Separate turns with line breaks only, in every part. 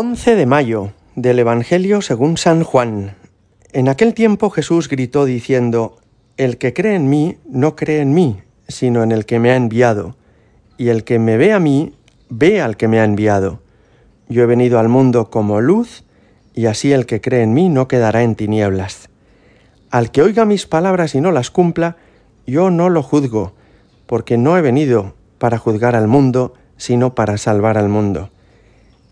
11 de mayo del Evangelio según San Juan. En aquel tiempo Jesús gritó diciendo, El que cree en mí no cree en mí, sino en el que me ha enviado, y el que me ve a mí, ve al que me ha enviado. Yo he venido al mundo como luz, y así el que cree en mí no quedará en tinieblas. Al que oiga mis palabras y no las cumpla, yo no lo juzgo, porque no he venido para juzgar al mundo, sino para salvar al mundo.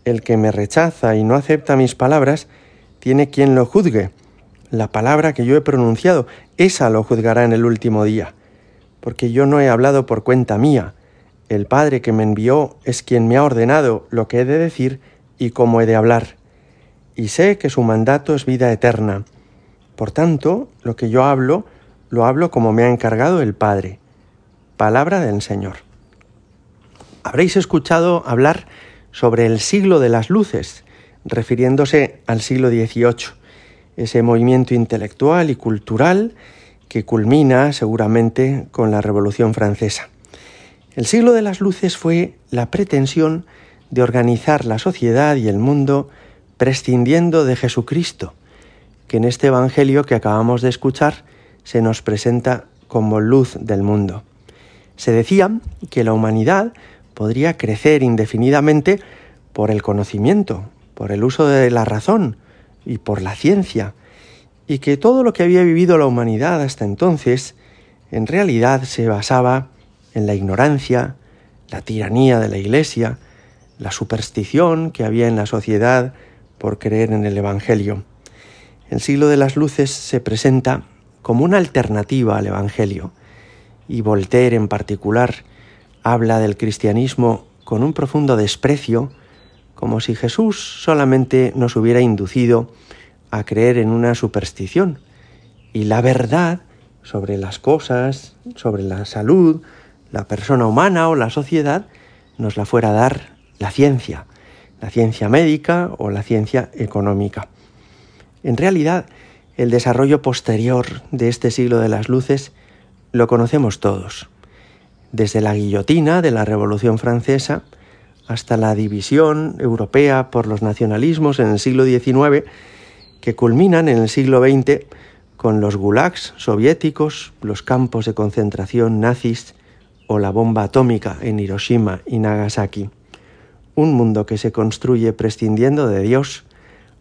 El que me rechaza y no acepta mis palabras, tiene quien lo juzgue. La palabra que yo he pronunciado, esa lo juzgará en el último día, porque yo no he hablado por cuenta mía. El Padre que me envió es quien me ha ordenado lo que he de decir y cómo he de hablar. Y sé que su mandato es vida eterna. Por tanto, lo que yo hablo, lo hablo como me ha encargado el Padre. Palabra del Señor. Habréis escuchado hablar sobre el siglo de las luces, refiriéndose al siglo XVIII, ese movimiento intelectual y cultural que culmina seguramente con la Revolución Francesa. El siglo de las luces fue la pretensión de organizar la sociedad y el mundo prescindiendo de Jesucristo, que en este Evangelio que acabamos de escuchar se nos presenta como luz del mundo. Se decía que la humanidad podría crecer indefinidamente por el conocimiento, por el uso de la razón y por la ciencia, y que todo lo que había vivido la humanidad hasta entonces en realidad se basaba en la ignorancia, la tiranía de la Iglesia, la superstición que había en la sociedad por creer en el Evangelio. El siglo de las luces se presenta como una alternativa al Evangelio, y Voltaire en particular habla del cristianismo con un profundo desprecio, como si Jesús solamente nos hubiera inducido a creer en una superstición, y la verdad sobre las cosas, sobre la salud, la persona humana o la sociedad, nos la fuera a dar la ciencia, la ciencia médica o la ciencia económica. En realidad, el desarrollo posterior de este siglo de las luces lo conocemos todos, desde la guillotina de la Revolución Francesa hasta la división europea por los nacionalismos en el siglo XIX, que culminan en el siglo XX con los gulags soviéticos, los campos de concentración nazis o la bomba atómica en Hiroshima y Nagasaki. Un mundo que se construye prescindiendo de Dios,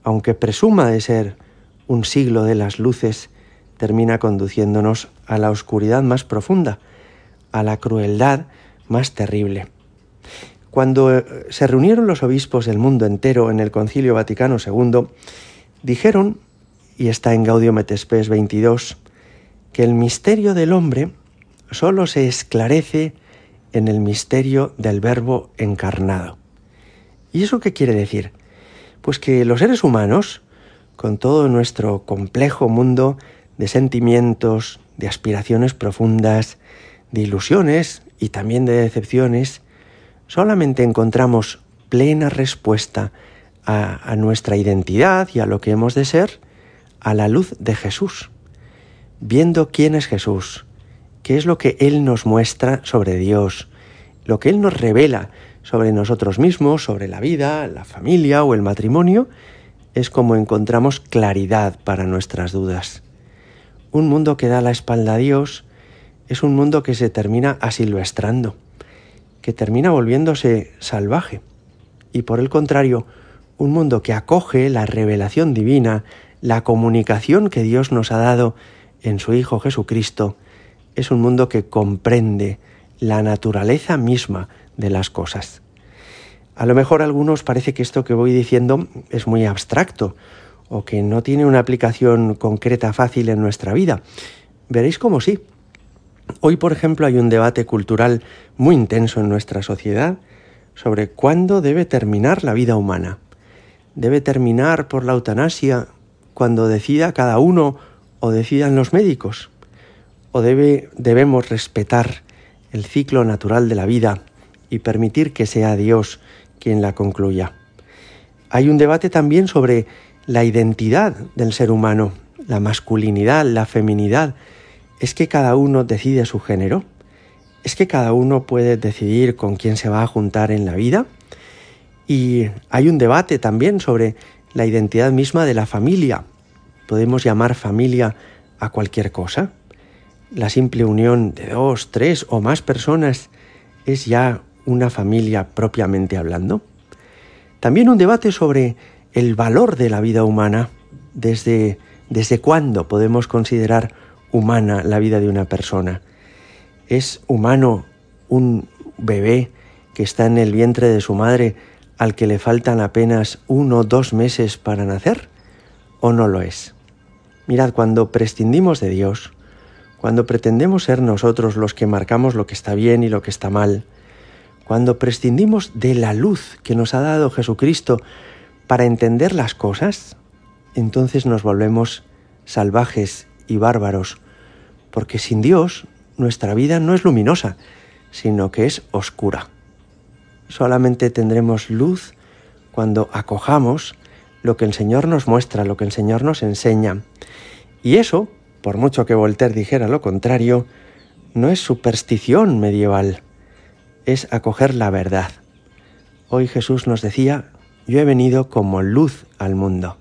aunque presuma de ser un siglo de las luces, termina conduciéndonos a la oscuridad más profunda, a la crueldad más terrible. Cuando eh, se reunieron los obispos del mundo entero en el Concilio Vaticano II, dijeron, y está en Gaudium et Spes 22, que el misterio del hombre solo se esclarece en el misterio del Verbo encarnado. ¿Y eso qué quiere decir? Pues que los seres humanos, con todo nuestro complejo mundo de sentimientos, de aspiraciones profundas, de ilusiones y también de decepciones, solamente encontramos plena respuesta a, a, nuestra identidad y a lo que hemos de ser a la luz de Jesús, viendo quién es Jesús, qué es lo que Él nos muestra sobre Dios, lo que Él nos revela sobre nosotros mismos, sobre la vida, la familia o el matrimonio, es como encontramos claridad para nuestras dudas. Un mundo que da la espalda a Dios es un mundo que se termina asilvestrando, que termina volviéndose salvaje. Y por el contrario, un mundo que acoge la revelación divina, la comunicación que Dios nos ha dado en su Hijo Jesucristo, es un mundo que comprende la naturaleza misma de las cosas. A lo mejor a algunos parece que esto que voy diciendo es muy abstracto o que no tiene una aplicación concreta fácil en nuestra vida. Veréis cómo sí. Hoy, por ejemplo, hay un debate cultural muy intenso en nuestra sociedad sobre cuándo debe terminar la vida humana. ¿Debe terminar por la eutanasia cuando decida cada uno o decidan los médicos? ¿O debe, debemos respetar el ciclo natural de la vida y permitir que sea Dios quien la concluya? Hay un debate también sobre la identidad del ser humano, la masculinidad, la feminidad. ¿Es que cada uno decide su género? ¿Es que cada uno puede decidir con quién se va a juntar en la vida? Y hay un debate también sobre la identidad misma de la familia. ¿Podemos llamar familia a cualquier cosa? La simple unión de dos, tres o más personas es ya una familia propiamente hablando. También un debate sobre el valor de la vida humana, desde, desde cuándo podemos considerar humana la vida de una persona. ¿Es humano un bebé que está en el vientre de su madre al que le faltan apenas uno o dos meses para nacer? ¿O no lo es? Mirad, cuando prescindimos de Dios, cuando pretendemos ser nosotros los que marcamos lo que está bien y lo que está mal, cuando prescindimos de la luz que nos ha dado Jesucristo para entender las cosas, entonces nos volvemos salvajes y bárbaros, porque sin Dios nuestra vida no es luminosa, sino que es oscura. Solamente tendremos luz cuando acojamos lo que el Señor nos muestra, lo que el Señor nos enseña. Y eso, por mucho que Voltaire dijera lo contrario, no es superstición medieval, es acoger la verdad. Hoy Jesús nos decía, yo he venido como luz al mundo.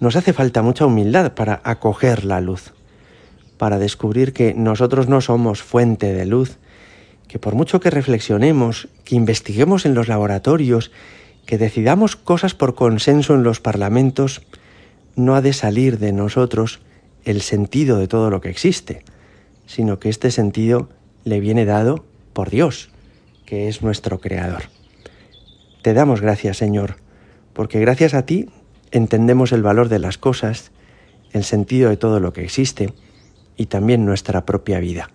Nos hace falta mucha humildad para acoger la luz, para descubrir que nosotros no somos fuente de luz, que por mucho que reflexionemos, que investiguemos en los laboratorios, que decidamos cosas por consenso en los parlamentos, no ha de salir de nosotros el sentido de todo lo que existe, sino que este sentido le viene dado por Dios, que es nuestro Creador. Te damos gracias, Señor, porque gracias a ti entendemos el valor de las cosas, el sentido de todo lo que existe y también nuestra propia vida.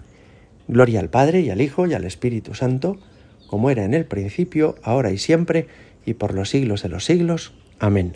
Gloria al Padre y al Hijo y al Espíritu Santo, como era en el principio, ahora y siempre, y por los siglos de los siglos. Amén.